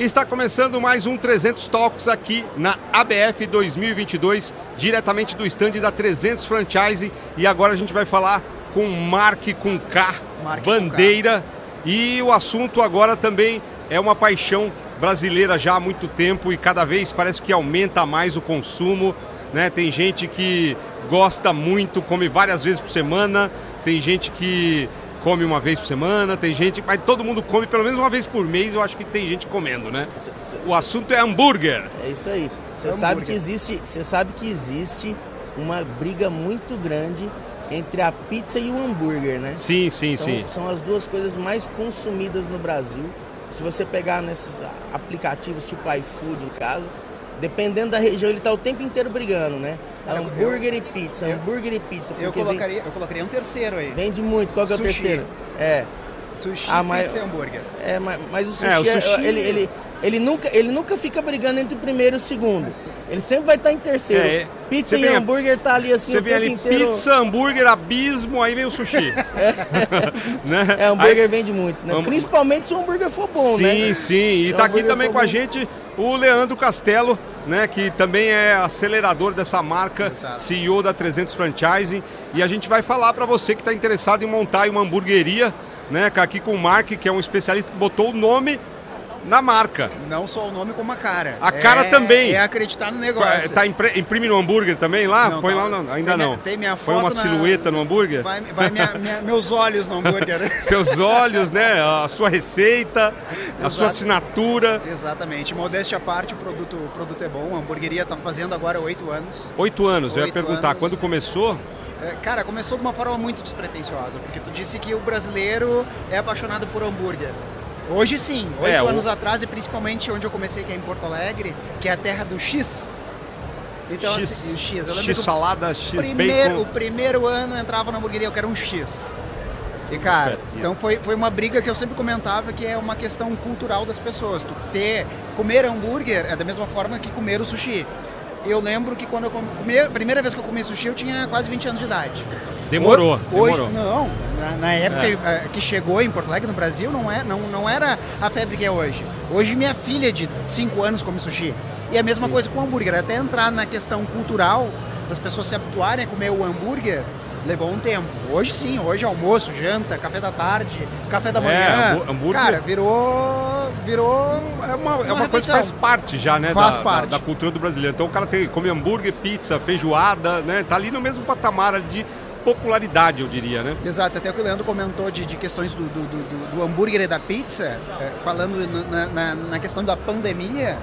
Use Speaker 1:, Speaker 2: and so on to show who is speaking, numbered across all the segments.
Speaker 1: Está começando mais um 300 Talks aqui na ABF 2022, diretamente do stand da 300 Franchise. E agora a gente vai falar com Mark com K,
Speaker 2: Mark
Speaker 1: bandeira. E o assunto agora também é uma paixão brasileira já há muito tempo e cada vez parece que aumenta mais o consumo. Né? Tem gente que gosta muito, come várias vezes por semana, tem gente que come uma vez por semana, tem gente, mas todo mundo come pelo menos uma vez por mês, eu acho que tem gente comendo, né? O assunto é hambúrguer.
Speaker 2: É isso aí. Você
Speaker 3: Hambúrguer.
Speaker 2: sabe que existe, você sabe que existe uma briga muito grande entre a pizza e o hambúrguer, né?
Speaker 1: Sim, sim,
Speaker 2: são,
Speaker 1: sim.
Speaker 2: São as duas coisas mais consumidas no Brasil. Se você pegar nesses aplicativos tipo iFood em casa, dependendo da região, ele tá o tempo inteiro brigando, né? Hambúrguer e pizza,
Speaker 3: eu-
Speaker 2: hambúrguer e pizza.
Speaker 3: Eu colocaria, eu colocaria um terceiro aí.
Speaker 2: Vende, muito. Qual que é o
Speaker 3: Sushi.
Speaker 2: terceiro? É.
Speaker 3: Sushi,
Speaker 2: Ah, mas-
Speaker 3: pizza e hambúrguer.
Speaker 2: É, mas, mas o sushi,
Speaker 1: É, o
Speaker 2: é-
Speaker 1: sushi-
Speaker 2: ele, ele, ele, nunca, ele nunca fica brigando entre o primeiro e o segundo. Ele sempre vai estar em terceiro.
Speaker 1: É, é.
Speaker 2: Pizza e
Speaker 1: vem a-
Speaker 2: hambúrguer tá ali assim
Speaker 1: Você
Speaker 2: o
Speaker 1: vem
Speaker 2: tempo
Speaker 1: ali
Speaker 2: inteiro.
Speaker 1: pizza, hambúrguer, abismo, aí vem o sushi. né?
Speaker 2: É, hambúrguer
Speaker 1: Aí-
Speaker 2: vende muito, né?
Speaker 1: Hambú-
Speaker 2: Principalmente se o hambúrguer for bom,
Speaker 1: sim,
Speaker 2: né?
Speaker 1: sim. E
Speaker 2: Se
Speaker 1: tá
Speaker 2: o
Speaker 1: aqui também com a
Speaker 2: bom.
Speaker 1: gente o Leandro Castelo, né, que também é acelerador dessa marca,
Speaker 3: Exato.
Speaker 1: CEO da 300 Franchising, e a gente vai falar para você que está interessado em montar uma hamburgueria, né, aqui com o Mark, que é um especialista que botou o nome na marca.
Speaker 3: Não só o nome como a cara.
Speaker 1: A cara
Speaker 3: É-
Speaker 1: também.
Speaker 3: É acreditar no negócio.
Speaker 1: Tá imprime no hambúrguer também lá?
Speaker 3: Não,
Speaker 1: Põe
Speaker 3: tá.
Speaker 1: lá, não, ainda
Speaker 3: Tem minha-
Speaker 1: não.
Speaker 3: tem minha
Speaker 1: Põe uma
Speaker 3: foto na-
Speaker 1: silhueta no hambúrguer?
Speaker 3: Vai, vai minha- minha- meus olhos no hambúrguer.
Speaker 1: Seus olhos, né? A sua receita, a sua
Speaker 3: Exato.
Speaker 1: assinatura.
Speaker 3: Exatamente. Modéstia à parte, o produto, o produto é bom. A hamburgueria tá fazendo agora oito anos.
Speaker 1: Oito anos, eu ia perguntar,
Speaker 3: anos.
Speaker 1: quando começou?
Speaker 3: É, Cara, começou de uma forma muito despretensiosa, porque tu disse que o brasileiro é apaixonado por hambúrguer. Hoje sim, oito
Speaker 1: É, o-
Speaker 3: anos atrás, e principalmente onde eu comecei, que é em Porto Alegre, que é a terra do X. Então,
Speaker 1: X,
Speaker 3: assim, o X, eu lembro
Speaker 1: X
Speaker 3: o
Speaker 1: salada, X
Speaker 3: primeiro, o
Speaker 1: bacon.
Speaker 3: primeiro ano eu entrava na hamburgueria, eu quero um X. E cara, então foi, foi uma briga que eu sempre comentava que é uma questão cultural das pessoas. Tu ter, comer hambúrguer é da mesma forma que comer o sushi. Eu lembro que quando eu comi, a primeira vez que eu comi sushi eu tinha quase 20 anos de idade.
Speaker 1: Demorou,
Speaker 3: Hoje,
Speaker 1: demorou.
Speaker 3: não, na, na época
Speaker 1: É.
Speaker 3: eh, que chegou em Porto Alegre, no Brasil, não, é, não, não era a febre que é hoje. Hoje minha filha de 5 anos come sushi. E a mesma coisa com o hambúrguer. Até entrar na questão cultural das pessoas se habituarem a comer o hambúrguer, levou um tempo. Hoje sim, hoje almoço, janta, café da tarde, café da
Speaker 1: É,
Speaker 3: manhã.
Speaker 1: hambú- hambúrguer-
Speaker 3: Cara, virou. virou.
Speaker 1: É uma, é uma coisa que faz parte já, né?
Speaker 3: Faz
Speaker 1: da,
Speaker 3: parte.
Speaker 1: Da, da cultura do brasileiro. Então o cara tem, come hambúrguer, pizza, feijoada, né? Tá ali no mesmo patamar de popularidade, eu diria, né?
Speaker 3: Exato, até que o Leandro comentou de, de questões do, do, do- do hambúrguer e da pizza, é, falando na, na- na questão da pandemia,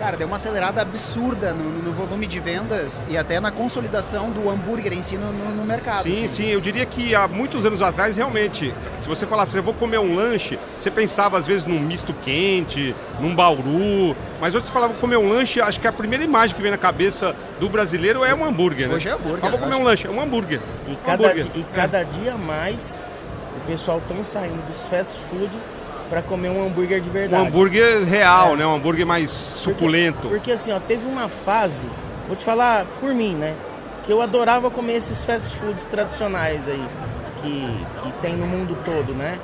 Speaker 3: cara, deu uma acelerada absurda no, no volume de vendas e até na consolidação do hambúrguer em si no, no- no mercado.
Speaker 1: Sim,
Speaker 3: assim.
Speaker 1: sim, eu diria que há muitos anos atrás, realmente, se você falasse, eu vou comer um lanche, você pensava às vezes num misto quente, num bauru, mas hoje você falava comer um lanche, acho que a primeira imagem que vem na cabeça do brasileiro é um hambúrguer, né?
Speaker 3: Hoje é hambúrguer,
Speaker 1: Ah, vou
Speaker 3: eu
Speaker 1: comer
Speaker 3: acho.
Speaker 1: um lanche, é um hambúrguer.
Speaker 2: E
Speaker 1: Um
Speaker 2: cada,
Speaker 1: hambúrguer.
Speaker 2: di- e cada dia mais o pessoal estão saindo dos fast food para comer um hambúrguer de
Speaker 1: Um
Speaker 2: verdade.
Speaker 1: hambúrguer real,
Speaker 2: É.
Speaker 1: né? Um hambúrguer mais
Speaker 2: Porque-
Speaker 1: suculento.
Speaker 2: Porque, assim, ó, teve uma fase, vou te falar por mim, né? Que eu adorava comer esses fast foods tradicionais aí, que, que tem no mundo todo, né?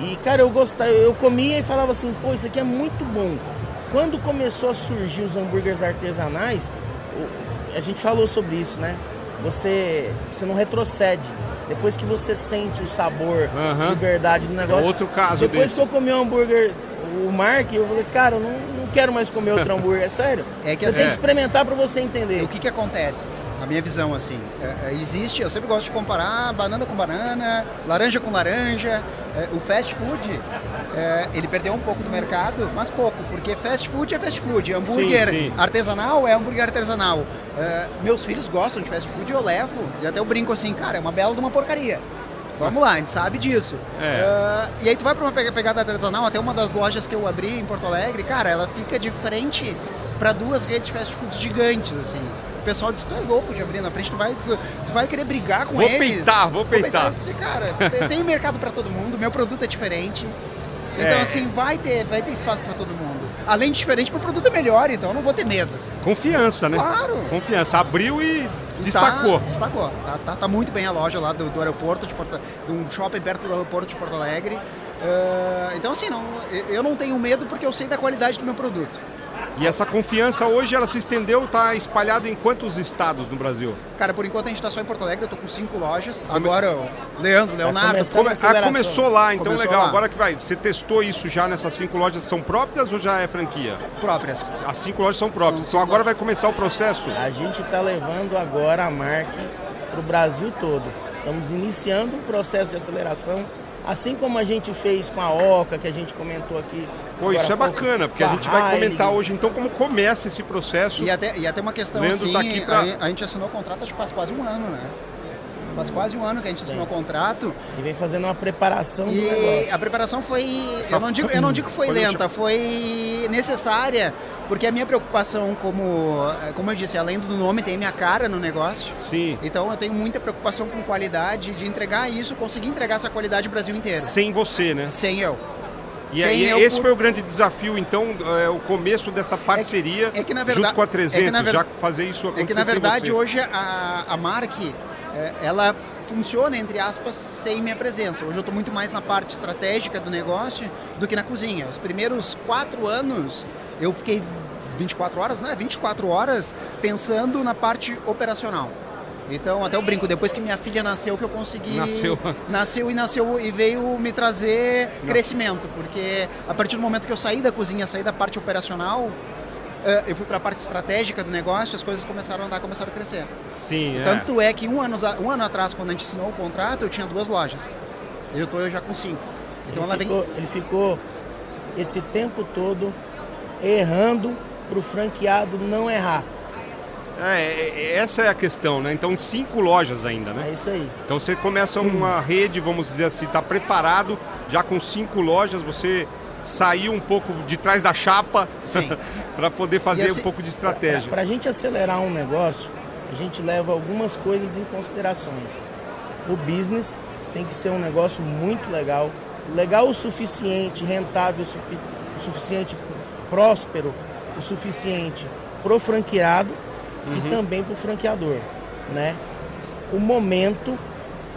Speaker 2: E, cara, eu gostava, eu comia e falava assim, pô, isso aqui é muito bom. Quando começou a surgir os hambúrgueres artesanais, a gente falou sobre isso, né? Você, você não retrocede. Depois que você sente o sabor
Speaker 1: Aham.
Speaker 2: de verdade do negócio.
Speaker 1: outro caso
Speaker 2: Depois
Speaker 1: desse.
Speaker 2: que eu comi um hambúrguer, o Mark, eu falei, cara, eu não, não quero mais comer outro hambúrguer, é sério.
Speaker 3: É que
Speaker 2: você tem
Speaker 3: assim-
Speaker 2: que experimentar pra você entender.
Speaker 3: O que que acontece? A minha visão, assim, é, é, existe, eu sempre gosto de comparar banana com banana, laranja com laranja. É, o fast food, é, ele perdeu um pouco do mercado, mas pouco, porque fast food é fast food. Hambúrguer
Speaker 1: sim.
Speaker 3: artesanal é hambúrguer artesanal. É, meus filhos gostam de fast food, eu levo, e até eu brinco assim, cara, é uma bela de uma porcaria. Vamos lá, a gente sabe disso.
Speaker 1: É.
Speaker 3: É, e aí tu vai pra uma pega- pegada artesanal, até uma das lojas que eu abri em Porto Alegre, cara, ela fica de frente para duas redes de fast food gigantes, assim. O pessoal diz, tu é louco de abrir na frente, tu vai, tu vai querer brigar com
Speaker 1: Vou
Speaker 3: eles.
Speaker 1: peitar, vou peitar.
Speaker 3: Eu disse, cara, tem mercado para todo mundo, meu produto é diferente. Então,
Speaker 1: É.
Speaker 3: assim, vai ter, vai ter espaço para todo mundo. Além de diferente, meu produto é melhor, então eu não vou ter medo.
Speaker 1: Confiança, né?
Speaker 3: Claro.
Speaker 1: Confiança. Abriu e Destacou.
Speaker 3: Tá, destacou. Tá, tá, tá, muito bem a loja lá do, do aeroporto, de, Porto, de um shopping perto do aeroporto de Porto Alegre. Uh, então, assim, não, eu não tenho medo porque eu sei da qualidade do meu produto.
Speaker 1: E essa confiança hoje ela se estendeu, está espalhada em quantos estados no Brasil?
Speaker 3: Cara, por enquanto a gente está só em Porto Alegre, eu tô com cinco lojas. Come... Agora o Leandro, Leonardo.
Speaker 1: Come... Ah, começou lá, então começou legal. Lá. Agora que vai, você testou isso já nessas cinco lojas, são próprias ou já é franquia?
Speaker 3: Próprias.
Speaker 1: As cinco lojas são próprias. São então agora vai começar o processo?
Speaker 2: A gente está levando agora a marca para o Brasil todo. Estamos iniciando o processo de aceleração Assim como a gente fez com a Oca, que a gente comentou aqui.
Speaker 1: Pô, isso é bacana, porque a gente vai comentar hoje então como começa esse processo.
Speaker 3: E até, e até uma questão Leandro assim, tá aqui pra... a, a, gente assinou o contrato acho que faz quase um ano, né? Faz quase um ano que a gente assinou o contrato.
Speaker 2: E vem fazendo uma preparação
Speaker 3: e
Speaker 2: do negócio.
Speaker 3: A preparação foi. Eu não digo, eu não digo que foi lenta, foi necessária porque a minha preocupação, como, como eu disse, além do nome, tem minha cara no negócio.
Speaker 1: Sim.
Speaker 3: Então eu tenho muita preocupação com qualidade, de entregar isso, conseguir entregar essa qualidade no Brasil inteiro.
Speaker 1: Sem você, né?
Speaker 3: Sem eu.
Speaker 1: E aí, esse por... foi o grande desafio, então, é, o começo dessa parceria é que, é que verdade, junto com a 300, é ver... já fazer isso acontecer
Speaker 3: É que, na verdade, hoje a, a Mark, é, ela funciona, entre aspas, sem minha presença. Hoje eu estou muito mais na parte estratégica do negócio do que na cozinha. Os primeiros quatro anos eu fiquei 24 horas, né? 24 horas pensando na parte operacional. Então, até eu brinco, depois que minha filha nasceu, que eu consegui.
Speaker 1: Nasceu.
Speaker 3: Nasceu e nasceu e veio me trazer Não. crescimento. Porque a partir do momento que eu saí da cozinha, saí da parte operacional, eu fui para a parte estratégica do negócio, as coisas começaram a andar, começaram a crescer.
Speaker 1: Sim,
Speaker 3: é. Tanto é que um ano, um ano atrás, quando a gente assinou o contrato, eu tinha duas lojas. Eu estou já com cinco.
Speaker 2: Então ele, ela ficou, vem... ele ficou esse tempo todo errando para o franqueado não errar.
Speaker 1: É, é, é, essa é a questão, né? Então, cinco lojas ainda, né?
Speaker 2: É isso aí.
Speaker 1: Então, você começa uma hum. rede, vamos dizer assim, está preparado, já com cinco lojas, você saiu um pouco de trás da chapa para poder fazer assim, um pouco de estratégia.
Speaker 2: Para a gente acelerar um negócio, a gente leva algumas coisas em considerações. O business tem que ser um negócio muito legal, legal o suficiente, rentável o suficiente, próspero o suficiente para o franqueado uhum. e também para o franqueador, né? O momento,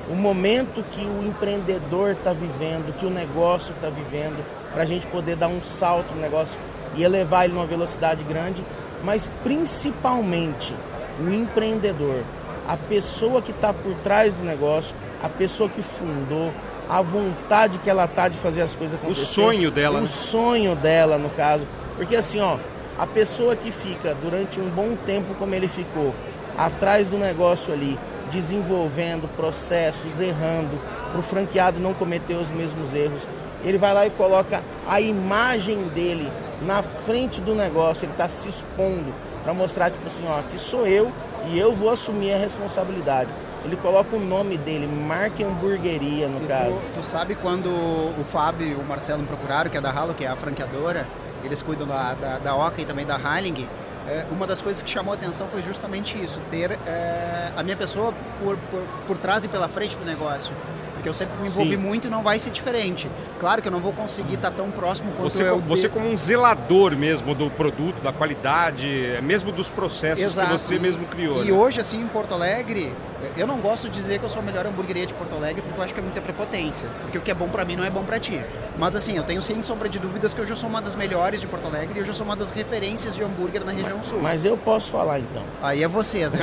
Speaker 2: o momento que o empreendedor está vivendo, que o negócio está vivendo, para a gente poder dar um salto no negócio e elevar ele numa velocidade grande, mas principalmente o empreendedor, a pessoa que está por trás do negócio, a pessoa que fundou, a vontade que ela tá de fazer as coisas acontecer.
Speaker 1: O sonho dela.
Speaker 2: O
Speaker 1: né?
Speaker 2: sonho dela, no caso. Porque assim, ó, a pessoa que fica durante um bom tempo como ele ficou, atrás do negócio ali, desenvolvendo processos, errando, para o franqueado não cometer os mesmos erros, ele vai lá e coloca a imagem dele na frente do negócio, ele está se expondo para mostrar, tipo assim, ó, aqui sou eu e eu vou assumir a responsabilidade. Ele coloca o nome dele, Marca Hamburgueria, no
Speaker 3: e
Speaker 2: caso.
Speaker 3: Tu, tu, sabe quando o Fábio e o Marcelo me procuraram, que é da Halo, que é a franqueadora, eles cuidam da, da, da Oca e também da Heiling, é, uma das coisas que chamou a atenção foi justamente isso, ter é, a minha pessoa por, por, por trás e pela frente do negócio. Porque eu sempre me envolvi Sim. muito e não vai ser diferente. Claro que eu não vou conseguir estar tão próximo quanto
Speaker 1: você,
Speaker 3: eu...
Speaker 1: Você como um zelador mesmo do produto, da qualidade, mesmo dos processos Exato. que você mesmo criou.
Speaker 3: E né? hoje, assim, em Porto Alegre, eu não gosto de dizer que eu sou a melhor hamburgueria de Porto Alegre, porque eu acho que é muita prepotência. Porque o que é bom para mim não é bom para ti. Mas assim, eu tenho sem sombra de dúvidas que eu já sou uma das melhores de Porto Alegre e eu já sou uma das referências de hambúrguer na região sul.
Speaker 2: Mas eu posso falar então.
Speaker 3: Aí é vocês, né?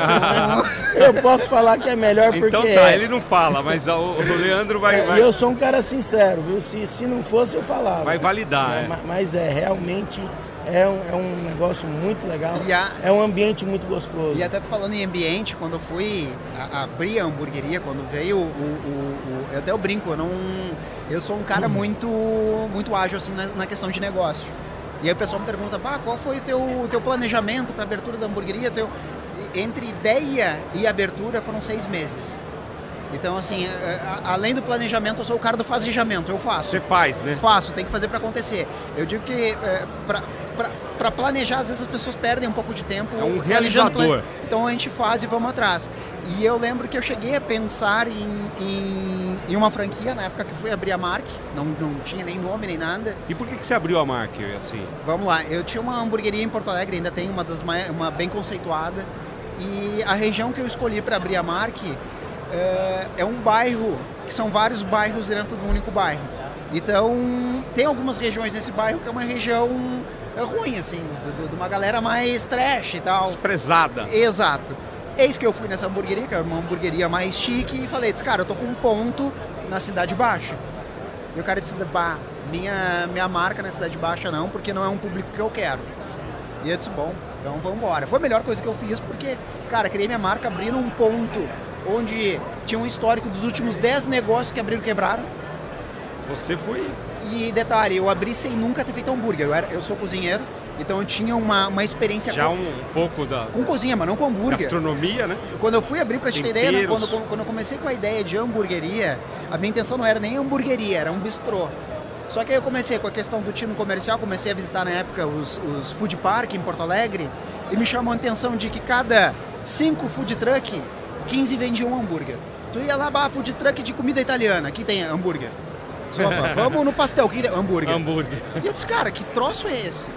Speaker 2: eu posso falar que é melhor porque.
Speaker 1: Então tá, ele não fala, mas o, o Leandro vai.
Speaker 2: E
Speaker 1: vai...
Speaker 2: eu sou um cara sincero, viu? Se, se não fosse, eu falava.
Speaker 1: Vai validar, é.
Speaker 2: Mas é, realmente é um, é um negócio muito legal. A, é um ambiente muito gostoso.
Speaker 3: E até tô falando em ambiente, quando eu fui a, abrir a hamburgueria, quando veio o, o, o, Eu até eu brinco, eu não. Eu sou um cara hum. muito, muito ágil assim na, na, questão de negócio. E aí o pessoal me pergunta, bah, qual foi o teu, teu planejamento para abertura da hamburgueria? Teu... Entre ideia e abertura foram seis meses. Então, assim, é, é, além do planejamento, eu sou o cara do fazejamento, eu faço.
Speaker 1: Você faz, né?
Speaker 3: Faço, tem que fazer para acontecer. Eu digo que é, para planejar, às vezes as pessoas perdem um pouco de tempo.
Speaker 1: É um realizador.
Speaker 3: Então a gente faz e vamos atrás. E eu lembro que eu cheguei a pensar em, em, em uma franquia na época que fui abrir a Mark, não, não tinha nem nome nem nada.
Speaker 1: E por que, que você abriu a Mark assim?
Speaker 3: Vamos lá, eu tinha uma hamburgueria em Porto Alegre, ainda tem uma das uma bem conceituada E a região que eu escolhi para abrir a Mark é, é um bairro, que são vários bairros dentro do único bairro. Então, tem algumas regiões nesse bairro que é uma região ruim, assim, de, de uma galera mais trash e tal.
Speaker 1: Desprezada.
Speaker 3: Exato. Eis que eu fui nessa hamburgueria, que é uma hamburgueria mais chique, e falei, disse, cara, eu tô com um ponto na Cidade Baixa. E o cara disse, bah, minha, minha marca na Cidade Baixa não, porque não é um público que eu quero. E eu disse, bom, então vamos embora. Foi a melhor coisa que eu fiz, porque, cara, criei minha marca abrindo um ponto onde tinha um histórico dos últimos 10 negócios que abriram e quebraram.
Speaker 1: Você foi.
Speaker 3: E detalhe, eu abri sem nunca ter feito hambúrguer. Eu, era, eu sou cozinheiro, então eu tinha uma, uma experiência
Speaker 1: Já
Speaker 3: com,
Speaker 1: um pouco da
Speaker 3: com cozinha, mas não com hambúrguer.
Speaker 1: gastronomia, né?
Speaker 3: Quando eu fui abrir pra te ter ideia, né, quando, quando eu comecei com a ideia de hamburgueria, a minha intenção não era nem hamburgueria, era um bistrô. Só que aí eu comecei com a questão do tino comercial, comecei a visitar na época os, os food park em Porto Alegre e me chamou a atenção de que cada cinco food truck, 15 vendiam um hambúrguer. Tu ia lá, bah, food truck de comida italiana, aqui tem hambúrguer. Opa, vamos no pastel, que hambúrguer.
Speaker 1: Hambúrguer.
Speaker 3: E eu disse, cara, que troço é esse?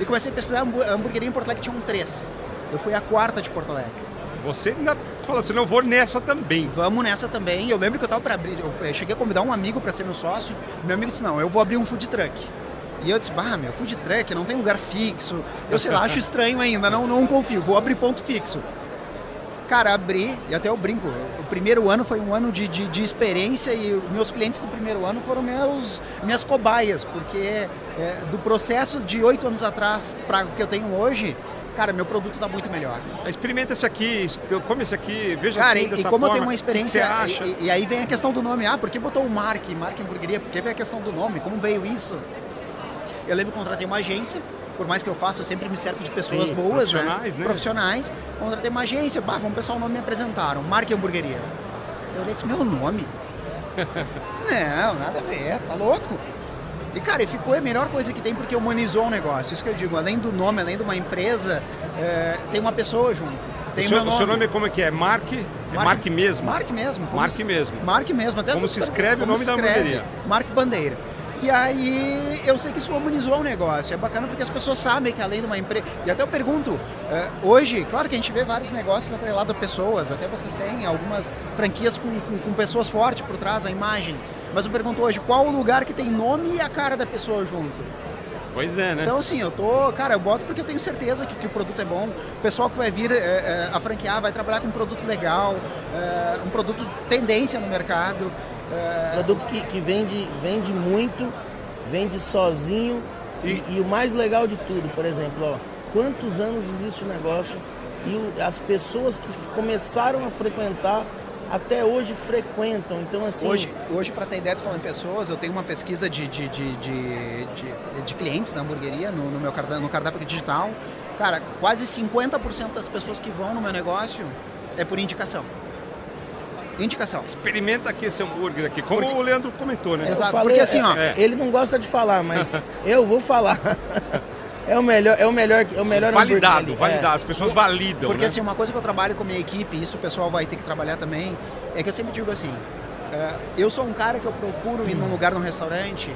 Speaker 3: E comecei a pesquisar a hamburgueria em Porto Alegre, tinham três. Eu fui a quarta de Porto Alegre.
Speaker 1: Você ainda falou assim, não vou nessa também.
Speaker 3: Vamos nessa também. Eu lembro que eu tava para abrir, eu eh, cheguei a convidar um amigo para ser meu sócio. Meu amigo disse: "Não, eu vou abrir um food truck". E eu disse: "Bah, meu, food truck não tem lugar fixo". Eu sei lá, acho estranho ainda, não não confio. Vou abrir ponto fixo. Cara, abri, e até eu brinco, o primeiro ano foi um ano de, de, de experiência e meus clientes do primeiro ano foram meus, minhas cobaias, porque é, do processo de oito anos atrás para o que eu tenho hoje, cara, meu produto está muito melhor.
Speaker 1: Experimenta esse aqui, come esse aqui, veja
Speaker 3: Cara,
Speaker 1: assim,
Speaker 3: e,
Speaker 1: dessa
Speaker 3: e como eu
Speaker 1: forma.
Speaker 3: tenho uma experiência,
Speaker 1: que acha?
Speaker 3: E, e aí vem a questão do nome. Ah, por que botou o Mark, Mark Hamburgueria? Por que veio a questão do nome? Como veio isso? Eu lembro que contratei uma agência, por mais que eu faça, eu sempre me cerco de pessoas
Speaker 1: Sim,
Speaker 3: boas,
Speaker 1: profissionais, né?
Speaker 3: Profissionais. Contratei uma agência, bah, vamos pensar o nome me apresentaram, Mark Hamburgueria. Eu olhei e disse, meu nome? Não, nada a ver, tá louco? E cara, e ficou a melhor coisa que tem porque humanizou o negócio. Isso que eu digo, além do nome, além de uma empresa, é, tem uma pessoa junto. Tem
Speaker 1: o, seu,
Speaker 3: nome.
Speaker 1: o seu nome é como é que é? Mark? É Mark mesmo?
Speaker 3: Mark mesmo.
Speaker 1: Mark
Speaker 3: se-
Speaker 1: mesmo.
Speaker 3: Mark mesmo. Até
Speaker 1: Como se escreve o nome da hamburgueria.
Speaker 3: Mark Bandeira. E aí eu sei que isso humanizou o negócio. É bacana porque as pessoas sabem que além de uma empresa. E até eu pergunto, eh, hoje, claro que a gente vê vários negócios atrelados a pessoas, até vocês têm algumas franquias com, com, com pessoas fortes por trás, a imagem. Mas eu pergunto hoje, qual o lugar que tem nome e a cara da pessoa junto?
Speaker 1: Pois é, né?
Speaker 3: Então, assim, eu tô. Cara, eu boto porque eu tenho certeza que, que o produto é bom. O pessoal que vai vir é, é, a franquear vai trabalhar com um produto legal, é, um produto tendência no mercado. É,
Speaker 2: Produto que, que vende, vende muito, vende sozinho. E,
Speaker 1: E-
Speaker 2: o mais legal de tudo, por exemplo, ó, quantos anos existe o negócio e o- as pessoas que começaram a frequentar até hoje frequentam. Então, assim,
Speaker 3: Hoje, hoje para ter ideia, tu falando em pessoas, eu tenho uma pesquisa de, de, de, de, de- de clientes na hamburgueria, no, no meu cardápio, no cardápio digital. Cara, quase 50% das pessoas que vão no meu negócio é por indicação. Indicação.
Speaker 1: Experimenta aqui esse hambúrguer aqui, como
Speaker 3: Porque-
Speaker 1: o Leandro comentou, né?
Speaker 2: eu
Speaker 3: Exato,
Speaker 2: falei,
Speaker 3: porque assim, ó,
Speaker 2: é, ele não gosta de falar, mas eu vou falar. É o melhor, é o melhor, é o melhor hambúrguer
Speaker 1: validado,
Speaker 2: ali. É.
Speaker 1: validado. As pessoas validam,
Speaker 3: Porque
Speaker 1: né?
Speaker 3: assim, uma coisa que eu trabalho com a minha equipe, e isso o pessoal vai ter que trabalhar também, é que eu sempre digo assim, é, eu sou um cara que eu procuro ir num lugar, num restaurante,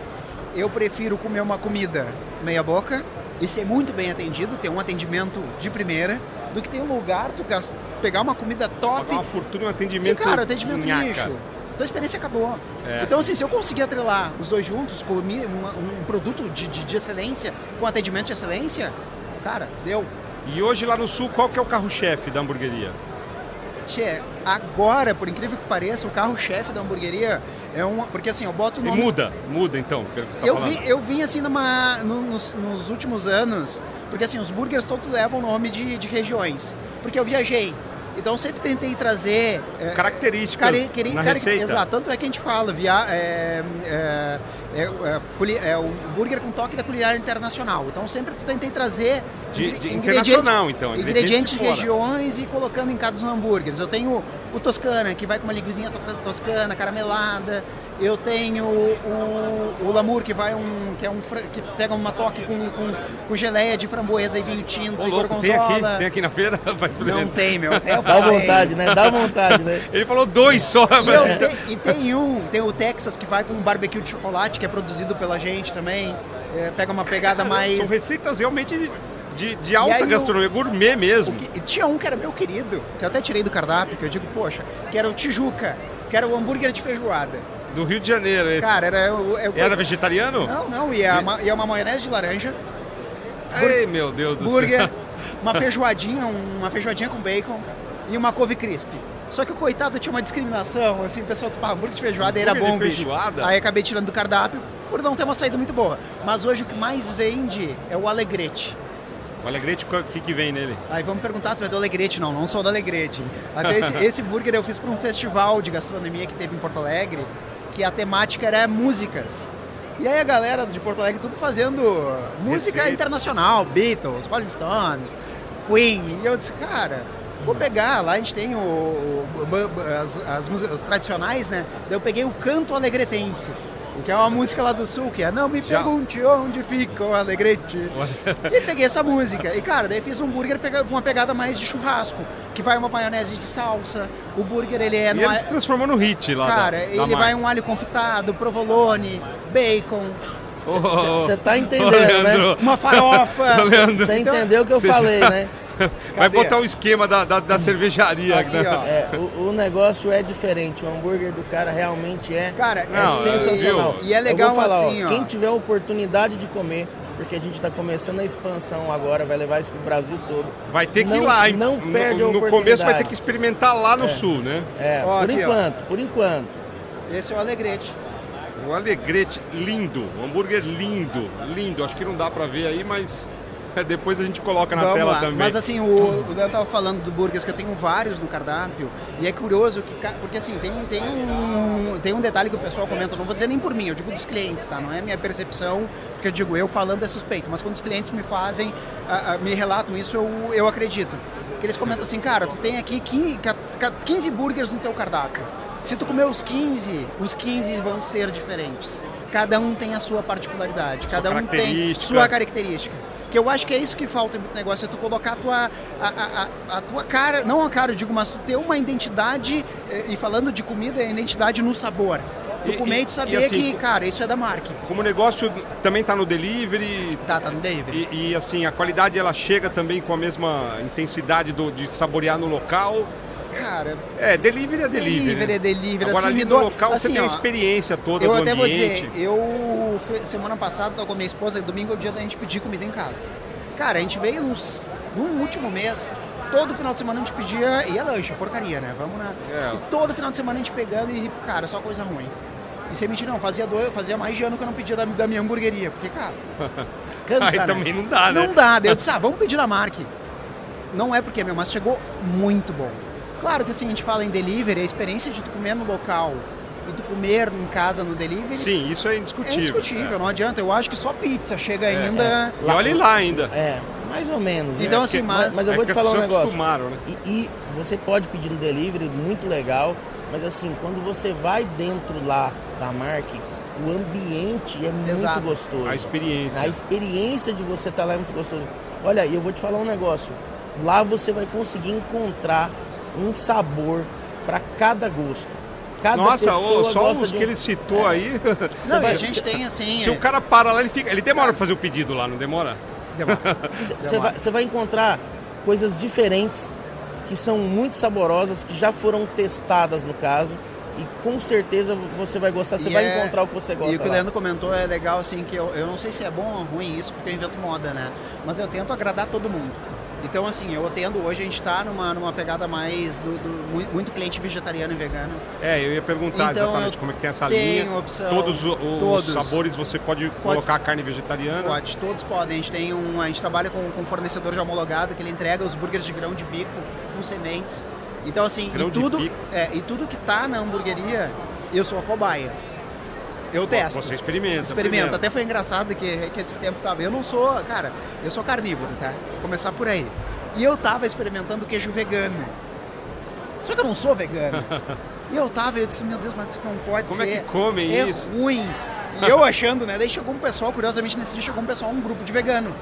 Speaker 3: eu prefiro comer uma comida meia boca e ser muito bem atendido, ter um atendimento de primeira, do que ter um lugar, tu gas- pegar uma comida top
Speaker 1: Pagar uma fortuna,
Speaker 3: e,
Speaker 1: atendimento
Speaker 3: cara, atendimento
Speaker 1: nhaca.
Speaker 3: lixo. Tua experiência acabou.
Speaker 1: É.
Speaker 3: Então, assim, se eu conseguir atrelar os dois juntos, uma- um produto de, de, de excelência com atendimento de excelência, cara, deu.
Speaker 1: E hoje lá no sul, qual que é o carro-chefe da hamburgueria?
Speaker 3: Tchê, agora, por incrível que pareça, o carro-chefe da hamburgueria é um. Porque assim, eu boto o
Speaker 1: E
Speaker 3: nome.
Speaker 1: muda, muda então, pelo que você tá
Speaker 3: eu,
Speaker 1: falando.
Speaker 3: vi, eu vim assim numa, no- nos, nos últimos anos, porque assim, os burgers todos levam nome de, de regiões. Porque eu viajei. Então eu sempre tentei trazer. é,
Speaker 1: Características
Speaker 3: Care- queri-
Speaker 1: na
Speaker 3: care-
Speaker 1: receita.
Speaker 3: Exato, tanto é que a gente fala, via, é, é, é, é, é o burger com toque da culinária internacional. Então sempre tentei trazer
Speaker 1: De- de internacional, então, ingredientes
Speaker 3: Ingredientes
Speaker 1: de
Speaker 3: regiões e colocando em cada dos hambúrgueres. Eu tenho o Toscana, que vai com uma linguizinha to- toscana, caramelada. Eu tenho o, o Lamour, que vai um. que é um que pega uma toque com, com, com geleia de framboesa e vinho tinto
Speaker 1: Ô,
Speaker 3: e
Speaker 1: louco, tem aqui,
Speaker 3: gorgonzola.
Speaker 1: tem aqui na feira? Vai
Speaker 3: Não tem, meu. Eu
Speaker 2: Dá vontade, né? Dá vontade, né?
Speaker 1: Ele falou dois só,
Speaker 3: E,
Speaker 1: mas...
Speaker 3: eu tenho- e tem um, tem o Texas que vai com um barbecue de chocolate, que é produzido pela gente também. É, pega uma pegada mais.
Speaker 1: São receitas realmente de, de alta
Speaker 3: aí o-
Speaker 1: gastronomia, gourmet mesmo.
Speaker 3: Que- tinha um que era meu querido, que eu até tirei do cardápio, que eu digo, poxa, que era o Tijuca, que era o hambúrguer de feijoada.
Speaker 1: Do Rio de Janeiro, esse.
Speaker 3: Cara, era o. é o-
Speaker 1: Era vegetariano?
Speaker 3: Não, não, e é, uma, e é uma maionese de laranja,
Speaker 1: Ai, meu Deus do
Speaker 3: hambúrguer,
Speaker 1: céu.
Speaker 3: uma feijoadinha, um- uma feijoadinha com bacon e uma couve crisp. Só que o coitado tinha uma discriminação, assim, o pessoal disse, pá, hambúrguer de feijoada era
Speaker 1: Hambúrguer
Speaker 3: bom,
Speaker 1: de
Speaker 3: bicho.
Speaker 1: feijoada?
Speaker 3: Aí acabei tirando do cardápio por não ter uma saída muito boa. Mas hoje o que mais vende é o alegrete.
Speaker 1: O Alegrete, o que, que vem nele?
Speaker 3: Aí vamos perguntar, tu é do Alegrete? Não, não sou do Alegrete. Até esse, esse burger eu fiz para um festival de gastronomia que teve em Porto Alegre, que a temática era músicas. E aí a galera de Porto Alegre tudo fazendo música
Speaker 1: Receita.
Speaker 3: internacional, Beatles, Rolling Stones, Queen. E eu disse, cara, vou pegar, lá a gente tem o, o- as tradicionais, né? Daí eu peguei o canto alegretense. Que é uma música lá do sul, que é Não me
Speaker 1: Já.
Speaker 3: pergunte onde fica o Alegrete. E peguei essa música. E, cara, daí fiz um burger pega- com uma pegada mais de churrasco, que vai uma maionese de salsa. O burger, ele é...
Speaker 1: E
Speaker 3: no
Speaker 1: ele se transformou no hit lá
Speaker 3: Cara,
Speaker 1: da, da
Speaker 3: ele
Speaker 1: marca.
Speaker 3: vai um alho confitado, provolone, bacon,
Speaker 1: Ô, ô, ô.
Speaker 2: Você tá entendendo, né?
Speaker 3: uma farofa.
Speaker 2: Você entendeu o que eu
Speaker 1: Você
Speaker 2: falei,
Speaker 1: já-
Speaker 2: né?
Speaker 1: Vai botar o esquema da, da, da cervejaria.
Speaker 3: Aqui,
Speaker 1: né?
Speaker 3: ó.
Speaker 2: É, o, o negócio é diferente. O hambúrguer do cara realmente é,
Speaker 3: Cara,
Speaker 2: é
Speaker 1: Não,
Speaker 2: sensacional.
Speaker 1: viu?
Speaker 3: E é legal
Speaker 2: eu vou falar,
Speaker 3: assim, ó.
Speaker 2: Quem tiver a oportunidade de comer, porque a gente está começando a expansão agora, vai levar isso pro Brasil todo.
Speaker 1: Vai ter que
Speaker 2: Não-
Speaker 1: ir lá. hein?
Speaker 2: não
Speaker 1: No-
Speaker 2: perde a
Speaker 1: No, começo vai ter que experimentar lá no sul, né?
Speaker 2: É,
Speaker 3: Ó,
Speaker 2: por
Speaker 3: aqui, ó.
Speaker 2: enquanto, por enquanto.
Speaker 3: Esse é o Alegrete.
Speaker 1: Um alegrete lindo. Um hambúrguer lindo. Lindo. Acho que não dá pra ver aí, mas depois a gente coloca na
Speaker 3: Vamos
Speaker 1: tela
Speaker 3: lá.
Speaker 1: também.
Speaker 3: Mas assim, o, o Dan tava falando do burgers, que eu tenho vários no cardápio, e é curioso que, porque assim, tem, tem, um, tem um detalhe que o pessoal comenta, não vou dizer nem por mim, eu digo dos clientes, tá? Não é minha percepção, porque eu digo, eu falando é suspeito, mas quando os clientes me fazem, me relatam isso, eu, eu acredito. Que eles comentam assim, cara, tu tem aqui 15, ca- ca- 15 burgers no teu cardápio. Se tu comer os 15, os 15 vão ser diferentes. Cada um tem a sua particularidade, cada um tem sua característica. Que eu acho que é isso que falta no negócio, é tu colocar a tua, a, a, a- a tua cara, não a cara, eu digo, mas tu ter uma identidade, eh, e falando de comida, é identidade no sabor. Tu comer e
Speaker 1: e-
Speaker 3: tu
Speaker 1: e
Speaker 3: saber
Speaker 1: assim,
Speaker 3: que, cara, isso é da marca.
Speaker 1: Como o negócio também tá no delivery.
Speaker 3: Tá, tá no David.
Speaker 1: E, e, assim, a qualidade ela chega também com a mesma intensidade do, de saborear no local.
Speaker 3: Cara,
Speaker 1: É, delivery é delivery.
Speaker 3: delivery
Speaker 1: né?
Speaker 3: é delivery.
Speaker 1: Agora
Speaker 3: assim,
Speaker 1: ali no local você
Speaker 3: assim,
Speaker 1: tem a experiência toda
Speaker 3: Eu
Speaker 1: do
Speaker 3: até vou dizer, eu semana passada tô com a minha esposa, domingo é o dia da gente pedir comida em casa. Cara, a gente veio nos, no último mês, todo final de semana a gente pedia, e é lanche, porcaria, né? Vamos na.
Speaker 1: É.
Speaker 3: E todo final de semana a gente pegando e, cara, só coisa ruim. E sem mentir, não, fazia, dois, fazia mais de ano que eu não pedia da, da minha hamburgueria, porque, cara, cansa,
Speaker 1: Aí
Speaker 3: né?
Speaker 1: também não dá, né?
Speaker 3: Não dá, daí eu disse, ah, vamos pedir na Mark. Não é porque é meu, mas chegou muito bom. Claro que assim, a gente fala em delivery, a experiência de tu comer no local e tu comer em casa no delivery
Speaker 1: Sim, isso é
Speaker 3: é
Speaker 1: indiscutível.
Speaker 3: indiscutível, não adianta. Eu acho que só pizza chega
Speaker 1: É,
Speaker 3: ainda.
Speaker 1: é. E olhe lá ainda.
Speaker 2: É, mais ou menos. né?
Speaker 3: Então,
Speaker 1: É,
Speaker 3: assim,
Speaker 1: porque-
Speaker 3: mas-
Speaker 2: mas eu
Speaker 1: é
Speaker 2: vou te falar um negócio.
Speaker 1: acostumaram, né?
Speaker 2: E, e você pode pedir no delivery, muito legal, mas assim, quando você vai dentro lá da marca, o ambiente é muito
Speaker 3: Exato.
Speaker 2: gostoso.
Speaker 1: A experiência.
Speaker 2: A experiência de você estar lá é muito gostoso. Olha, e eu vou te falar um negócio. Lá você vai conseguir encontrar um sabor para cada gosto. Cada
Speaker 1: Nossa,
Speaker 2: pessoa
Speaker 1: ô, só os
Speaker 2: de
Speaker 1: que
Speaker 2: um-
Speaker 1: ele citou aí.
Speaker 3: Não,
Speaker 2: vai-
Speaker 3: a gente tem assim.
Speaker 1: Se o cara para lá, ele fica. Ele demora pra fazer o pedido lá, não demora?
Speaker 2: Você vai, você vai encontrar coisas diferentes que são muito saborosas, que já foram testadas no caso. E com certeza você vai gostar, você
Speaker 3: E
Speaker 2: vai
Speaker 3: é-
Speaker 2: encontrar o que você gosta.
Speaker 3: E o que o
Speaker 2: lá.
Speaker 3: Leandro comentou é legal, assim, que eu, eu não sei se é bom ou ruim isso, porque eu invento moda, né? Mas eu tento agradar todo mundo. Então, assim, eu atendo hoje, a gente tá numa, numa pegada mais do, do- mu- muito cliente vegetariano e vegano.
Speaker 1: É, eu ia perguntar
Speaker 3: Então,
Speaker 1: exatamente como é que tem essa linha.
Speaker 3: opção,
Speaker 1: Todos os
Speaker 3: todos.
Speaker 1: sabores você pode, colocar carne vegetariana.
Speaker 3: Pode, todos podem. A gente tem um. A gente trabalha com, com um fornecedor já homologado que ele entrega os burgers de grão de bico com sementes. Então assim,
Speaker 1: Grão
Speaker 3: e tudo, é, e tudo que tá na hamburgueria, eu sou a cobaia. Eu testo.
Speaker 1: Você experimenta.
Speaker 3: Experimenta.
Speaker 1: primeiro.
Speaker 3: Até foi engraçado que, que esse tempo tava. Eu não sou, cara, eu sou carnívoro, tá? Vou começar por aí. E eu tava experimentando queijo vegano. Só que eu não sou vegano. e eu tava, eu disse, meu Deus, mas não pode
Speaker 1: Como é
Speaker 3: ser.
Speaker 1: que comem
Speaker 3: é
Speaker 1: isso?
Speaker 3: ruim. E eu achando, né? Daí chegou um pessoal, curiosamente nesse dia chegou um pessoal, um grupo de vegano.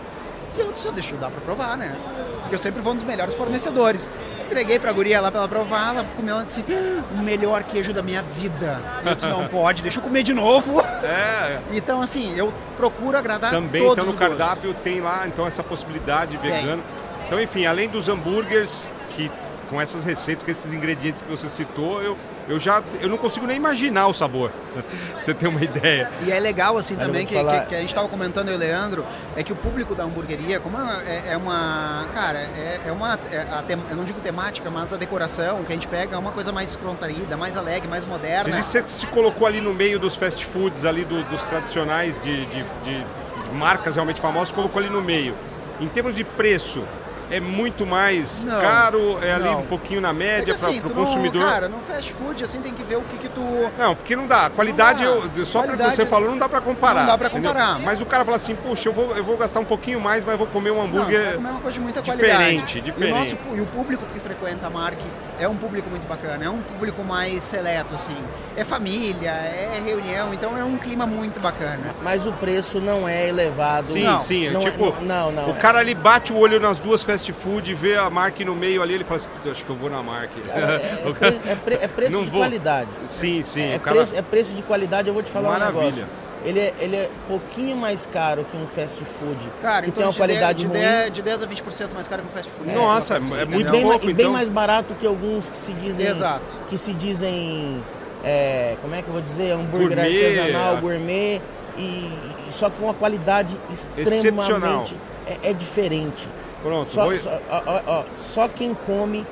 Speaker 3: E eu disse, deixa eu dar pra provar, né? Porque eu sempre vou nos melhores fornecedores. Entreguei pra guria lá pra ela provar, ela comeu, ela disse, "Ah, o melhor queijo da minha vida. Eu disse, não pode, deixa eu comer de novo.
Speaker 1: É,
Speaker 3: Então, assim, eu procuro agradar
Speaker 1: também
Speaker 3: todos
Speaker 1: então no cardápio tem lá então essa possibilidade
Speaker 3: Tem.
Speaker 1: vegano. Então, enfim, além dos hambúrgueres que com essas receitas, com esses ingredientes que você citou, eu, eu já eu não consigo nem imaginar o sabor. pra você ter uma ideia.
Speaker 3: E é legal, assim, também, que,
Speaker 2: falar-
Speaker 3: que- que a gente estava comentando, eu e o Leandro, é que o público da hamburgueria, como é, é uma. Cara, é, é uma. é a tem- eu não digo temática, mas a decoração que a gente pega é uma coisa mais descontraída, mais alegre, mais
Speaker 1: Você
Speaker 3: moderna.
Speaker 1: disse que você se colocou ali no meio dos fast foods, ali do- dos tradicionais de, de- de- de marcas realmente famosas, colocou ali no meio. Em termos de preço, é muito mais
Speaker 3: Não,
Speaker 1: caro, é ali
Speaker 3: não.
Speaker 1: um pouquinho na
Speaker 3: É
Speaker 1: média
Speaker 3: que,
Speaker 1: para
Speaker 3: assim,
Speaker 1: o
Speaker 3: tu não-
Speaker 1: consumidor.
Speaker 3: cara, no fast food, assim, tem que ver o que que tu...
Speaker 1: Não, porque não dá. A qualidade,
Speaker 3: Não dá.
Speaker 1: eu- só porque
Speaker 3: Qualidade-
Speaker 1: você falou, não dá pra comparar.
Speaker 3: Não dá
Speaker 1: entendeu?
Speaker 3: comparar.
Speaker 1: Mas o cara fala assim, puxa, eu vou, eu vou gastar um pouquinho mais, mas vou comer um
Speaker 3: Não,
Speaker 1: hambúrguer.
Speaker 3: vai comer uma coisa de muita
Speaker 1: diferente,
Speaker 3: qualidade.
Speaker 1: diferente.
Speaker 3: E o, nosso, e o público que frequenta a Mark é um público muito bacana, é um público mais seleto, assim. É família, é reunião, então é um clima muito bacana.
Speaker 2: Mas o preço não é elevado.
Speaker 1: Sim,
Speaker 3: Não,
Speaker 1: sim. é
Speaker 2: não é-
Speaker 1: tipo,
Speaker 2: não, não,
Speaker 1: o
Speaker 2: é.
Speaker 1: cara ali bate o olho nas duas fast food, vê a Mark no meio ali, ele fala assim, "Puta, acho que eu vou na Mark.
Speaker 2: Cara, é, é
Speaker 1: cara-
Speaker 2: é pre- é preço
Speaker 1: Não
Speaker 2: de
Speaker 1: vou.
Speaker 2: qualidade.
Speaker 1: Sim, sim.
Speaker 2: É,
Speaker 1: o cara...
Speaker 2: preço, é preço de qualidade, eu vou te falar
Speaker 1: Maravilha.
Speaker 2: um negócio. Ele é, ele é pouquinho mais caro que um fast food.
Speaker 3: Cara,
Speaker 2: que
Speaker 3: então
Speaker 2: tem uma
Speaker 3: de,
Speaker 2: qualidade
Speaker 3: 10, de,
Speaker 2: ruim.
Speaker 3: 10, de 10 a 20% mais caro que um fast food.
Speaker 1: Nossa,
Speaker 3: uma coisa
Speaker 1: é
Speaker 3: assim,
Speaker 1: muito
Speaker 2: e bem,
Speaker 1: pouco,
Speaker 2: e bem
Speaker 1: então.
Speaker 2: mais barato que alguns que se dizem.
Speaker 3: Exato.
Speaker 2: Que se dizem. é, como é que eu vou dizer? Hambúrguer
Speaker 1: Gourmet,
Speaker 2: artesanal,
Speaker 1: a-
Speaker 2: gourmet. E, só com uma qualidade
Speaker 1: Excepcional.
Speaker 2: extremamente. É, é diferente.
Speaker 1: Pronto,
Speaker 2: Só,
Speaker 1: vou-
Speaker 2: só, ó, ó, ó, só quem come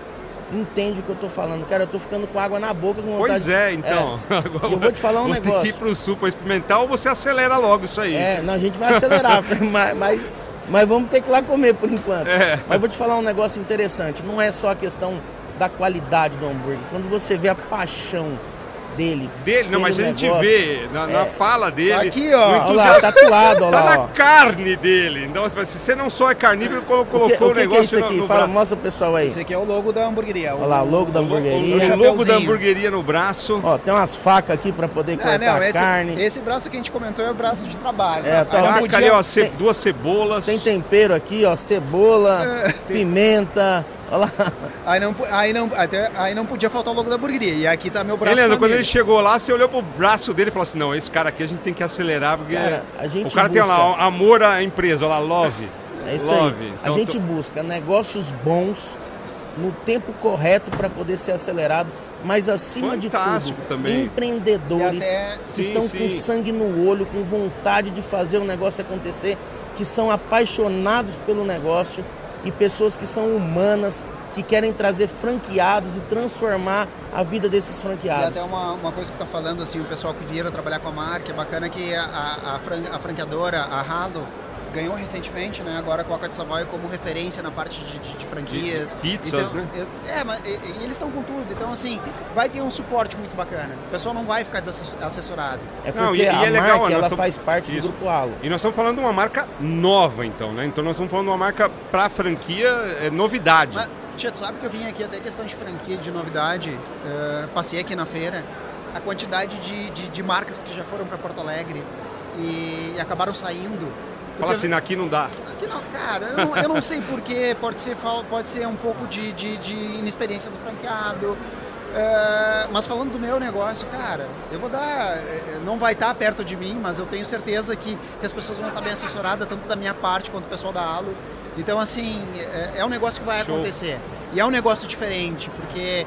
Speaker 2: entende o que eu tô falando. Cara, eu tô ficando com água na boca com vontade.
Speaker 1: Pois é, então.
Speaker 2: E eu vou te falar um
Speaker 1: Vou
Speaker 2: negócio.
Speaker 1: que ir pro sul pra experimentar ou você acelera logo isso aí.
Speaker 2: É, não, a gente vai acelerar, mas, mas, mas vamos ter que ir lá comer por enquanto.
Speaker 1: É.
Speaker 2: Mas vou te falar um negócio interessante, não é só a questão da qualidade do hambúrguer. Quando você vê a paixão dele.
Speaker 1: Dele, não, mas a gente
Speaker 2: negócio,
Speaker 1: vê na, na
Speaker 2: é.
Speaker 1: fala dele.
Speaker 3: Aqui, ó.
Speaker 1: o
Speaker 2: Olha lá, tatuado, olha
Speaker 1: tá
Speaker 2: lá.
Speaker 1: na
Speaker 2: ó.
Speaker 1: carne dele. Então, se você não só é carnívoro, colo-
Speaker 2: O que,
Speaker 1: colocou o,
Speaker 2: o que que
Speaker 1: negócio
Speaker 2: é isso
Speaker 1: no-
Speaker 2: aqui?
Speaker 1: no
Speaker 2: Fala,
Speaker 1: braço.
Speaker 2: mostra o pessoal aí.
Speaker 3: Esse aqui é o logo da hamburgueria.
Speaker 2: Olha lá, o logo da hamburgueria.
Speaker 1: o logo da hamburgueria no braço.
Speaker 2: Ó, tem umas facas aqui pra poder cortar
Speaker 3: Ah, não,
Speaker 2: a
Speaker 3: esse,
Speaker 2: carne.
Speaker 3: esse braço que a gente comentou é o braço de trabalho.
Speaker 2: É, tá.
Speaker 1: Taca ali, ó, ce-
Speaker 2: tem-
Speaker 1: duas cebolas.
Speaker 2: Tem tempero aqui, ó, cebola,
Speaker 3: É.
Speaker 2: pimenta. Olha lá.
Speaker 3: Aí não, aí, não, até, aí não podia faltar o logo da hamburgueria. E aqui tá meu braço.
Speaker 1: Ele, Leandro, quando ele chegou lá, você olhou pro braço dele e falou assim: não, esse cara aqui a gente tem que acelerar, porque
Speaker 2: Cara, a gente
Speaker 1: o cara tem
Speaker 2: busca-
Speaker 1: lá ó, amor à empresa, olha lá, love.
Speaker 2: É isso
Speaker 1: love.
Speaker 2: aí.
Speaker 1: Então,
Speaker 2: a gente
Speaker 1: tô-
Speaker 2: busca negócios bons no tempo correto para poder ser acelerado, mas acima de
Speaker 1: Fantástico
Speaker 2: tudo,
Speaker 1: também.
Speaker 2: empreendedores
Speaker 3: até-
Speaker 2: que
Speaker 1: Sim,
Speaker 2: estão
Speaker 1: sim.
Speaker 2: com sangue no olho, com vontade de fazer o negócio acontecer, que são apaixonados pelo negócio e pessoas que são humanas, que querem trazer franqueados e transformar a vida desses
Speaker 3: E
Speaker 2: franqueados.
Speaker 3: até uma, uma coisa que tá falando, assim, o pessoal que vieram trabalhar com a marca, é bacana que a, a, a franqueadora, a Halo, ganhou recentemente, né, agora com a Coca de Savoy como referência na parte de, de- de franquias.
Speaker 1: Pizzas,
Speaker 3: então,
Speaker 1: né?
Speaker 3: eu- É, mas e- e eles estão com tudo, então assim, vai ter um suporte muito bacana. O pessoal não vai ficar desassessorado.
Speaker 2: É
Speaker 1: Não,
Speaker 2: porque
Speaker 1: e- e
Speaker 2: a
Speaker 1: é legal,
Speaker 2: marca
Speaker 1: nós
Speaker 2: ela
Speaker 1: estamos-
Speaker 2: faz parte
Speaker 1: Isso.
Speaker 2: do Grupo Halo.
Speaker 1: E nós estamos falando de uma marca nova, então, né? Então nós estamos falando de uma marca pra franquia, é novidade.
Speaker 3: Mas, tia, tu sabe que eu vim aqui até questão de franquia, de novidade, eh, passei aqui na feira, a quantidade de, de, de marcas que já foram para Porto Alegre e, e acabaram saindo.
Speaker 1: Fala assim, aqui não dá.
Speaker 3: Aqui não, cara, eu não, eu não sei porquê, pode ser, pode ser um pouco de, de, de inexperiência do franqueado. eh, mas falando do meu negócio, cara, eu vou dar. eh, Não vai estar perto de mim, mas eu tenho certeza que, que as pessoas vão estar bem assessoradas, tanto da minha parte quanto do pessoal da Alo. Então, assim, é, é um negócio que vai
Speaker 1: Show.
Speaker 3: acontecer. E é um negócio diferente, porque eh,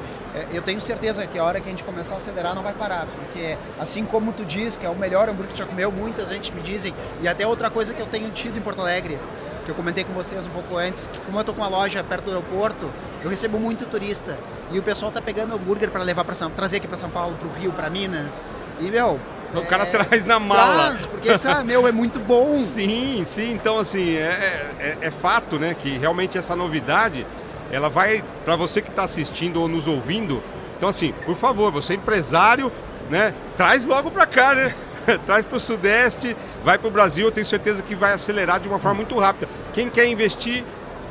Speaker 3: eu tenho certeza que a hora que a gente começar a acelerar não vai parar. Porque, assim como tu diz que é o melhor hambúrguer que já comeu, muita gente me dizem. E até outra coisa que eu tenho tido em Porto Alegre, que eu comentei com vocês um pouco antes, que como eu tô com uma loja perto do aeroporto, eu recebo muito turista. E o pessoal tá pegando hambúrguer para levar para São trazer aqui para São Paulo, pro Rio, para Minas. E, meu...
Speaker 1: O cara
Speaker 3: é,
Speaker 1: traz na mala.
Speaker 3: Traz, porque, sabe, meu, é muito bom.
Speaker 1: Sim, sim. Então, assim, é, é, é fato, né, que realmente essa novidade, ela vai, para você que está assistindo ou nos ouvindo, então, assim, por favor, você é empresário, né, traz logo para cá, né? traz para o Sudeste, vai para o Brasil, eu tenho certeza que vai acelerar de uma forma muito rápida. Quem quer investir,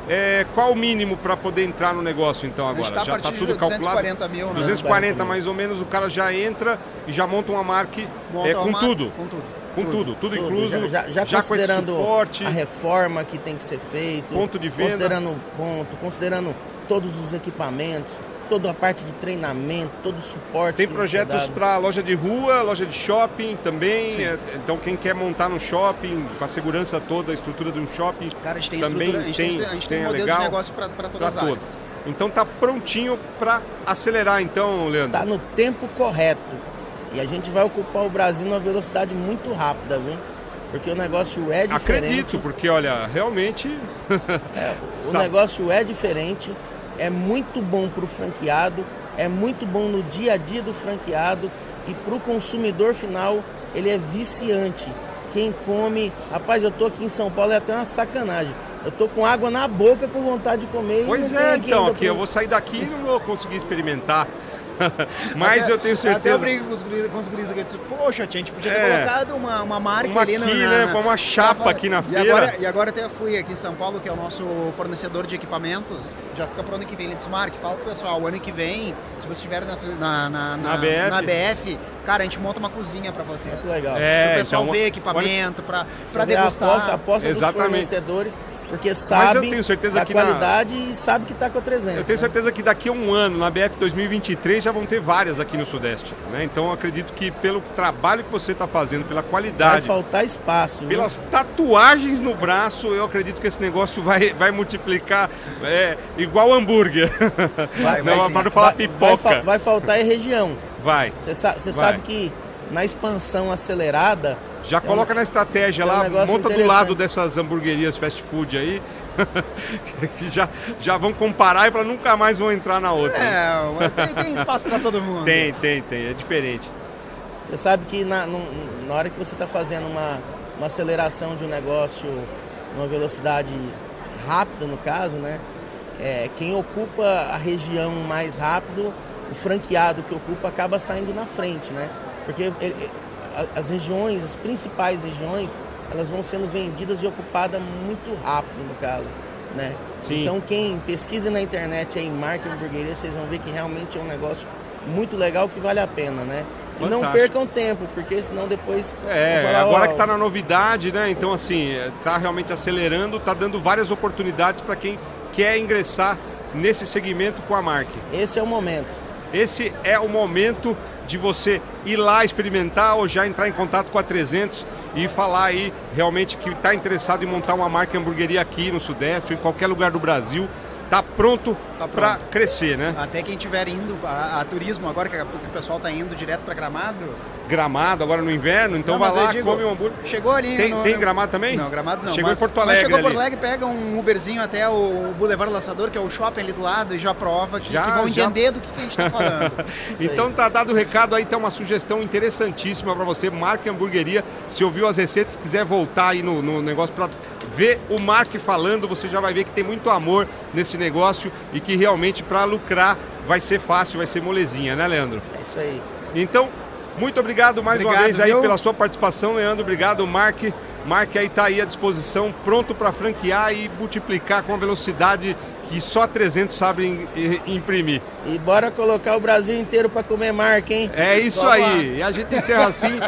Speaker 1: é, qual o mínimo para poder entrar no negócio, então, agora?
Speaker 3: tá
Speaker 1: já está
Speaker 3: de
Speaker 1: tudo calculado?
Speaker 3: 240 mil, né?
Speaker 1: 240 mais ou menos, o cara já entra e já monta uma marca é, com
Speaker 3: uma-
Speaker 1: tudo.
Speaker 3: Com tudo.
Speaker 1: Com tudo, tudo,
Speaker 2: Tudo,
Speaker 1: incluso,
Speaker 2: já, já, já
Speaker 1: esse
Speaker 2: considerando
Speaker 1: suporte.
Speaker 2: a reforma que tem que ser feito,
Speaker 1: Ponto de venda.
Speaker 2: considerando ponto, considerando todos os equipamentos, toda a parte de treinamento, todo o suporte.
Speaker 1: Tem projetos para loja de rua, loja de shopping também. é, então quem quer montar no shopping, com a segurança toda, a estrutura de um shopping,
Speaker 3: Cara, a gente tem
Speaker 1: Também
Speaker 3: estrutura, a gente tem,
Speaker 1: tem-
Speaker 3: a gente tem
Speaker 1: tem
Speaker 3: um modelo
Speaker 1: legal
Speaker 3: de negócio para todas
Speaker 1: para
Speaker 3: as áreas.
Speaker 1: todos. Então tá prontinho para acelerar então, Leandro.
Speaker 2: Está no tempo correto. E a gente vai ocupar o Brasil numa velocidade muito rápida, viu? Porque o negócio é diferente.
Speaker 1: Acredito, porque olha, realmente
Speaker 2: O
Speaker 1: Sabe.
Speaker 2: negócio é diferente, é muito bom para o franqueado, é muito bom no dia a dia do franqueado e para o consumidor final ele é viciante. Quem come, rapaz, eu tô aqui em São Paulo é até uma sacanagem. Eu tô com água na boca com vontade de comer. e
Speaker 1: Pois é, então, aqui eu vou sair daqui e não vou conseguir experimentar. Mas
Speaker 3: Até-
Speaker 1: eu tenho
Speaker 3: Até eu
Speaker 1: certeza.
Speaker 3: brinco com os guris, com os guris aqui, eu disse, poxa, tia, a gente podia ter
Speaker 1: É.
Speaker 3: colocado uma, uma marca
Speaker 1: Uma
Speaker 3: ali na-
Speaker 1: aqui,
Speaker 3: na,
Speaker 1: né,
Speaker 3: na-
Speaker 1: uma chapa
Speaker 3: na-
Speaker 1: aqui na
Speaker 3: e
Speaker 1: feira.
Speaker 3: Agora, e agora até fui aqui em São Paulo, que é o nosso fornecedor de equipamentos, já fica pro ano que vem, ele disse, Mark, fala pro pessoal, o ano que vem, se você estiver na, na, na,
Speaker 1: Na ABF.
Speaker 3: na ABF, cara, a gente monta uma cozinha pra vocês.
Speaker 2: Muito legal.
Speaker 1: É,
Speaker 3: Pro pessoal
Speaker 1: então,
Speaker 3: ver equipamento, pra, pra
Speaker 2: Você vê a
Speaker 3: degustar.
Speaker 2: aposta, a aposta dos
Speaker 1: Exatamente.
Speaker 2: fornecedores, porque sabe da
Speaker 1: que na-
Speaker 2: qualidade e sabe que está com a 300.
Speaker 1: Eu tenho
Speaker 2: né?
Speaker 1: certeza que daqui a um ano, na BF 2023, já vão ter várias aqui no Sudeste. Né? Então eu acredito que pelo trabalho que você está fazendo, pela
Speaker 2: Vai
Speaker 1: qualidade,
Speaker 2: faltar espaço. viu?
Speaker 1: pelas tatuagens no braço, eu acredito que esse negócio vai, vai multiplicar é, igual hambúrguer.
Speaker 2: Vai- vai
Speaker 1: para não falar
Speaker 2: Vai-
Speaker 1: pipoca.
Speaker 2: Vai, vai faltar é região.
Speaker 1: Vai.
Speaker 2: Você
Speaker 1: Vai.
Speaker 2: sabe que na expansão acelerada,
Speaker 1: Já coloca na estratégia
Speaker 2: é um
Speaker 1: lá, monta do lado dessas hamburguerias fast food aí. que já, já vão comparar e para nunca mais vão entrar na outra.
Speaker 3: É, tem, tem espaço pra todo mundo.
Speaker 1: Tem, tem, tem. É diferente.
Speaker 2: você sabe que na, na hora que você está fazendo uma, uma aceleração de um negócio, uma velocidade rápida no caso, né? É, quem ocupa a região mais rápido, o franqueado que ocupa acaba saindo na frente, né? Porque ele- as regiões, as principais regiões, elas vão sendo vendidas e ocupadas muito rápido no caso, né?
Speaker 1: Sim.
Speaker 2: Então quem pesquisa na internet aí marca hamburgueria, vocês vão ver que realmente é um negócio muito legal que vale a pena, né? E não percam tempo, porque senão depois
Speaker 1: É,
Speaker 2: falar,
Speaker 1: agora
Speaker 2: ó,
Speaker 1: que está na novidade, né? Então, assim, está realmente acelerando, está dando várias oportunidades para quem quer ingressar nesse segmento com a marca.
Speaker 2: esse é o momento.
Speaker 1: Esse é o momento de você ir lá experimentar ou já entrar em contato com a 300 e falar aí realmente que está interessado em montar uma marca hamburgueria aqui no Sudeste ou em qualquer lugar do Brasil. Está pronto
Speaker 3: Tá
Speaker 1: para crescer, né?
Speaker 3: Até quem estiver indo a, a turismo agora, que, o pessoal tá indo direto pra Gramado.
Speaker 1: Gramado agora no inverno, então
Speaker 3: Não,
Speaker 1: vai lá,
Speaker 3: digo,
Speaker 1: come um hambúrguer.
Speaker 3: Chegou ali.
Speaker 1: Tem,
Speaker 3: no-
Speaker 1: tem Gramado também?
Speaker 3: Não, Gramado não.
Speaker 1: Chegou
Speaker 3: mas,
Speaker 1: em Porto Alegre
Speaker 3: chegou em. Porto Alegre, pega um Uberzinho até o Boulevard Laçador, que é o shopping ali do lado, e já prova que,
Speaker 1: Já,
Speaker 3: que vão
Speaker 1: já.
Speaker 3: entender do que, que a gente tá falando.
Speaker 2: Isso aí.
Speaker 1: Então tá dado o recado aí, tem uma sugestão interessantíssima para você, Marque Hamburgueria. Se ouviu as receitas, quiser voltar aí no, no negócio para ver o Mark falando, você já vai ver que tem muito amor nesse negócio e que realmente para lucrar vai ser fácil, vai ser molezinha, né, Leandro?
Speaker 2: É isso aí.
Speaker 1: Então, muito obrigado mais uma
Speaker 3: Obrigado,
Speaker 1: vez aí
Speaker 3: viu?
Speaker 1: pela sua participação, Leandro. Obrigado, Mark. Mark aí tá aí à disposição, pronto para franquear e multiplicar com a velocidade que só a 300 sabe im- im- imprimir.
Speaker 2: E bora colocar o Brasil inteiro para comer marca, hein?
Speaker 1: É isso
Speaker 2: Vamos
Speaker 1: aí. E a gente encerra assim.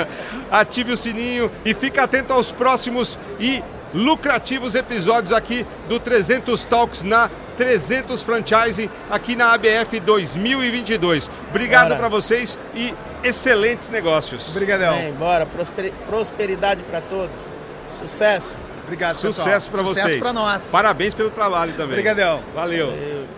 Speaker 1: Ative o sininho e fica atento aos próximos e lucrativos episódios aqui do 300 Talks na 300 Franchising aqui na ABF 2022. Obrigado para vocês e excelentes negócios.
Speaker 3: Obrigadão.
Speaker 2: Bem, bora. Prosperi- prosperidade para todos. Sucesso.
Speaker 3: Obrigado, pessoal.
Speaker 1: Sucesso para vocês.
Speaker 3: Sucesso pra nós.
Speaker 1: Parabéns pelo trabalho também.
Speaker 3: Obrigadão.
Speaker 1: Valeu.
Speaker 2: Eu-